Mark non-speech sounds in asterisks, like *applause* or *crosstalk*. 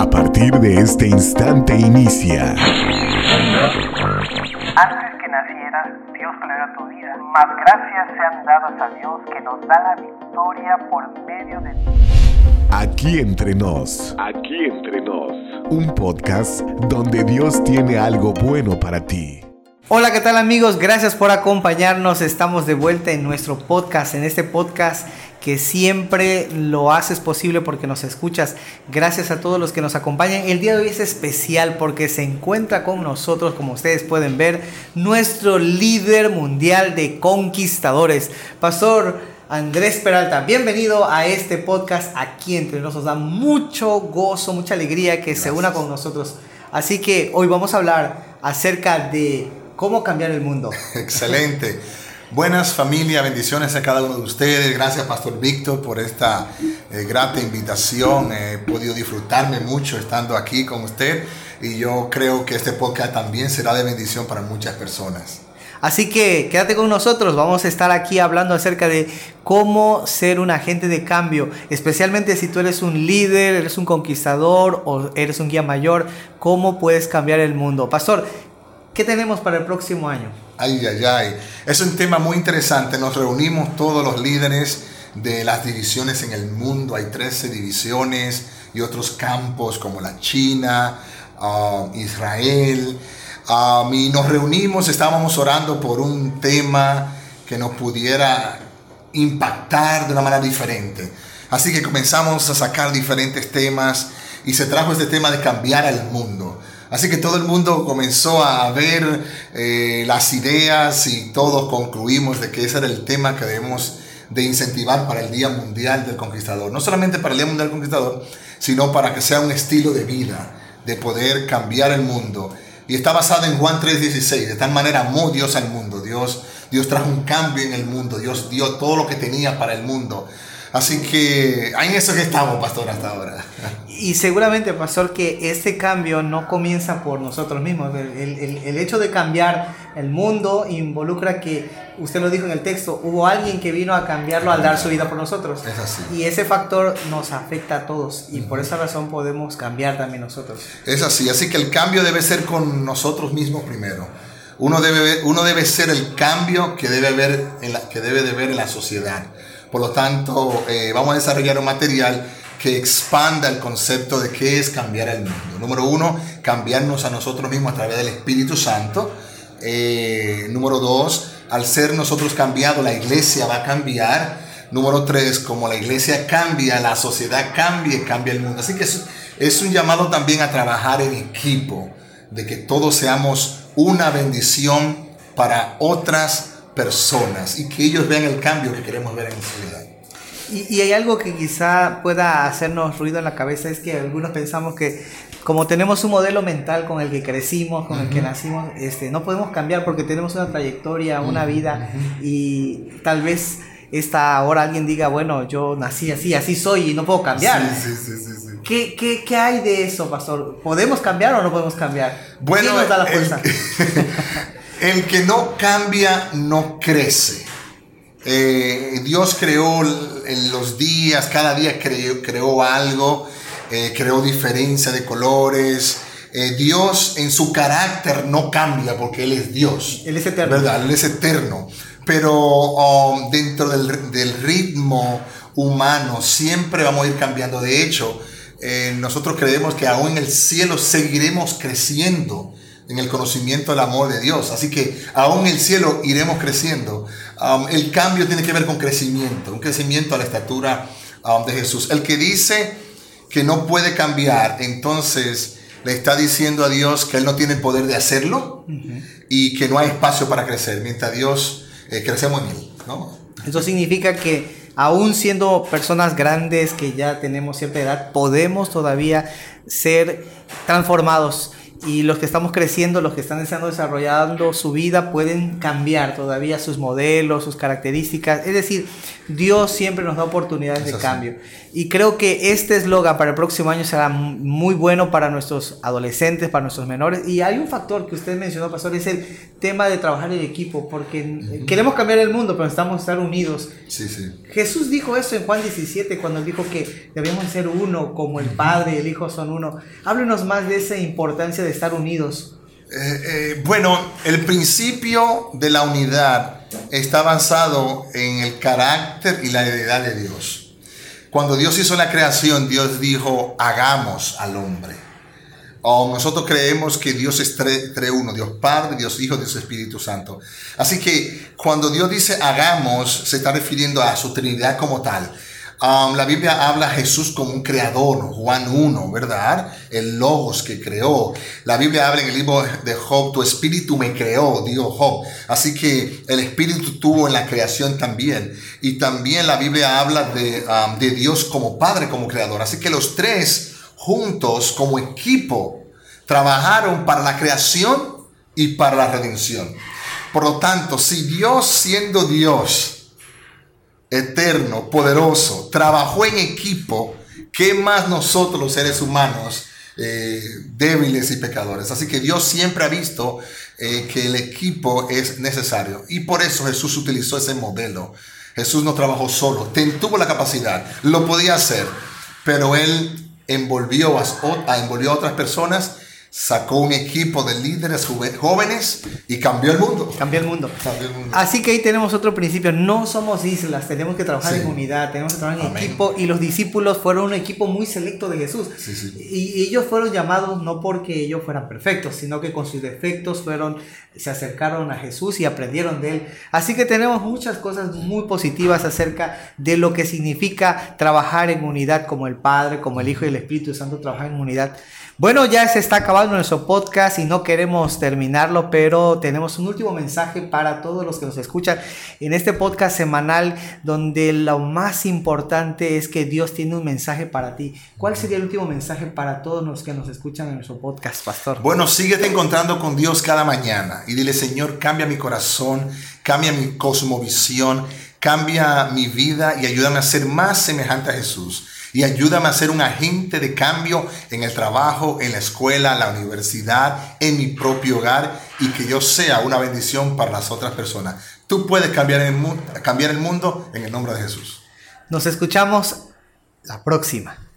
A partir de este instante inicia. Antes que nacieras, Dios creó tu vida. Más gracias sean dadas a Dios que nos da la victoria por medio de ti. Aquí entre nos. Aquí entre nos. Un podcast donde Dios tiene algo bueno para ti. Hola, ¿qué tal amigos? Gracias por acompañarnos. Estamos de vuelta en nuestro podcast, en este podcast que siempre lo haces posible porque nos escuchas. Gracias a todos los que nos acompañan. El día de hoy es especial porque se encuentra con nosotros, como ustedes pueden ver, nuestro líder mundial de conquistadores, Pastor Andrés Peralta. Bienvenido a este podcast aquí entre nosotros. Da mucho gozo, mucha alegría que se una con nosotros. Así que hoy vamos a hablar acerca de cómo cambiar el mundo. *laughs* Excelente. Buenas familia, bendiciones a cada uno de ustedes. Gracias Pastor Víctor por esta eh, grata invitación. He podido disfrutarme mucho estando aquí con usted y yo creo que este podcast también será de bendición para muchas personas. Así que quédate con nosotros, vamos a estar aquí hablando acerca de cómo ser un agente de cambio, especialmente si tú eres un líder, eres un conquistador o eres un guía mayor, cómo puedes cambiar el mundo. Pastor, ¿qué tenemos para el próximo año? Ay, ay, ay. Es un tema muy interesante. Nos reunimos todos los líderes de las divisiones en el mundo. Hay 13 divisiones y otros campos como la China, um, Israel. Um, y nos reunimos, estábamos orando por un tema que nos pudiera impactar de una manera diferente. Así que comenzamos a sacar diferentes temas y se trajo este tema de cambiar al mundo. Así que todo el mundo comenzó a ver eh, las ideas y todos concluimos de que ese era el tema que debemos de incentivar para el Día Mundial del Conquistador. No solamente para el Día Mundial del Conquistador, sino para que sea un estilo de vida, de poder cambiar el mundo. Y está basado en Juan 3:16. De tal manera amó Dios al mundo. Dios, Dios trajo un cambio en el mundo. Dios dio todo lo que tenía para el mundo. Así que en eso que estamos, pastor, hasta ahora. Y seguramente, pastor, que este cambio no comienza por nosotros mismos. El, el, el, hecho de cambiar el mundo involucra que, usted lo dijo en el texto, hubo alguien que vino a cambiarlo al dar su vida por nosotros. Es así. Y ese factor nos afecta a todos y por esa razón podemos cambiar también nosotros. Es así, así que el cambio debe ser con nosotros mismos primero. Uno debe, uno debe ser el cambio que debe, ver en la, que debe de ver en la sociedad. Por lo tanto, eh, vamos a desarrollar un material que expanda el concepto de qué es cambiar el mundo. Número uno, cambiarnos a nosotros mismos a través del Espíritu Santo. Eh, número dos, al ser nosotros cambiados, la iglesia va a cambiar. Número tres, como la iglesia cambia, la sociedad cambia y cambia el mundo. Así que es, es un llamado también a trabajar en equipo, de que todos seamos una bendición para otras personas y que ellos vean el cambio que queremos ver en la sociedad. Y, y, hay algo que quizá pueda hacernos ruido en la cabeza, es que algunos pensamos que como tenemos un modelo mental con el que crecimos, con uh -huh. el que nacimos, este, no podemos cambiar porque tenemos una trayectoria, una vida uh -huh. y tal vez esta ahora alguien diga, bueno, yo nací así, así soy y no puedo cambiar. Sí, sí, sí, sí, ¿Qué, qué, qué hay de eso, pastor? ¿Podemos cambiar o no podemos cambiar? Bueno, ¿Quién nos da la fuerza? El, *laughs* el que no cambia no crece. Eh, Dios creó en los días, cada día creó, creó algo, eh, creó diferencia de colores. Eh, Dios en su carácter no cambia porque Él es Dios. Él es eterno. ¿verdad? Él es eterno. Pero um, dentro del, del, ritmo humano siempre vamos a ir cambiando. De hecho, nosotros creemos que aún en el cielo seguiremos creciendo en el conocimiento del amor de Dios. Así que aún en el cielo iremos creciendo. Um, el cambio tiene que ver con crecimiento, un crecimiento a la estatura um, de Jesús. El que dice que no puede cambiar, entonces le está diciendo a Dios que Él no tiene el poder de hacerlo uh -huh. y que no hay espacio para crecer, mientras Dios eh, crecemos en Él. ¿no? Eso significa que aún siendo personas grandes que ya tenemos cierta edad, podemos todavía ser transformados y los que estamos creciendo, los que están desarrollando su vida, pueden cambiar todavía sus modelos, sus características. Es decir, Dios siempre nos da oportunidades de cambio. Y creo que este eslogan para el próximo año será muy bueno para nuestros adolescentes, para nuestros menores. Y hay un factor que usted mencionó, Pastor, es el tema de trabajar en equipo, porque queremos cambiar el mundo, pero necesitamos estar unidos. Sí, sí. Jesús dijo eso en Juan 17, cuando dijo que debemos ser uno, como el Padre y el Hijo son uno. Háblenos más de esa importancia de estar unidos. Eh, eh, bueno, el principio de la unidad está basado en el carácter y la heredad de Dios. Cuando Dios hizo la creación, Dios dijo, hagamos al hombre. O nosotros creemos que Dios es tres, uno, Dios Padre, Dios Hijo, Dios Espíritu Santo. Así que cuando Dios dice hagamos, se está refiriendo a su Trinidad como tal. Um, la Biblia habla a Jesús como un creador, Juan 1, ¿verdad? El Logos que creó. La Biblia habla en el libro de Job, tu espíritu me creó, dijo Job. Así que el espíritu tuvo en la creación también. Y también la Biblia habla de, um, de Dios como Padre, como creador. Así que los tres juntos como equipo trabajaron para la creación y para la redención. Por lo tanto, si Dios siendo Dios, eterno, poderoso, trabajó en equipo, ¿qué más nosotros los seres humanos eh, débiles y pecadores? Así que Dios siempre ha visto eh, que el equipo es necesario y por eso Jesús utilizó ese modelo. Jesús no trabajó solo, tuvo la capacidad, lo podía hacer, pero él envolvió a, envolvió a otras personas sacó un equipo de líderes jóvenes y cambió el mundo. Cambió el mundo. Así que ahí tenemos otro principio. No somos islas, tenemos que trabajar en unidad, tenemos que trabajar en equipo. Y los discípulos fueron un equipo muy selecto de Jesús. y ellos fueron llamados no porque ellos fueran perfectos, sino que con sus defectos fueron, se acercaron a Jesús y aprendieron de él. Así que tenemos muchas cosas muy positivas acerca de lo que significa trabajar en unidad como el Padre, como el Hijo y el Espíritu Santo trabajar en unidad. Bueno, ya se está acabando nuestro podcast y no queremos terminarlo, pero tenemos un último mensaje para todos los que nos escuchan en este podcast semanal donde lo más importante es que Dios tiene un mensaje para ti. ¿Cuál sería el último mensaje para todos los que nos escuchan en nuestro podcast, pastor? Bueno, síguete encontrando con Dios cada mañana y dile, Señor, cambia mi corazón, cambia mi cosmovisión, cambia mi vida y ayúdame a ser más semejante a Jesús y ayúdame a ser un agente de cambio en el trabajo, en la escuela, la universidad, en mi propio hogar y que yo sea una bendición para las otras personas. Tú puedes cambiar el, cambiar el mundo en el nombre de Jesús. Nos escuchamos la próxima.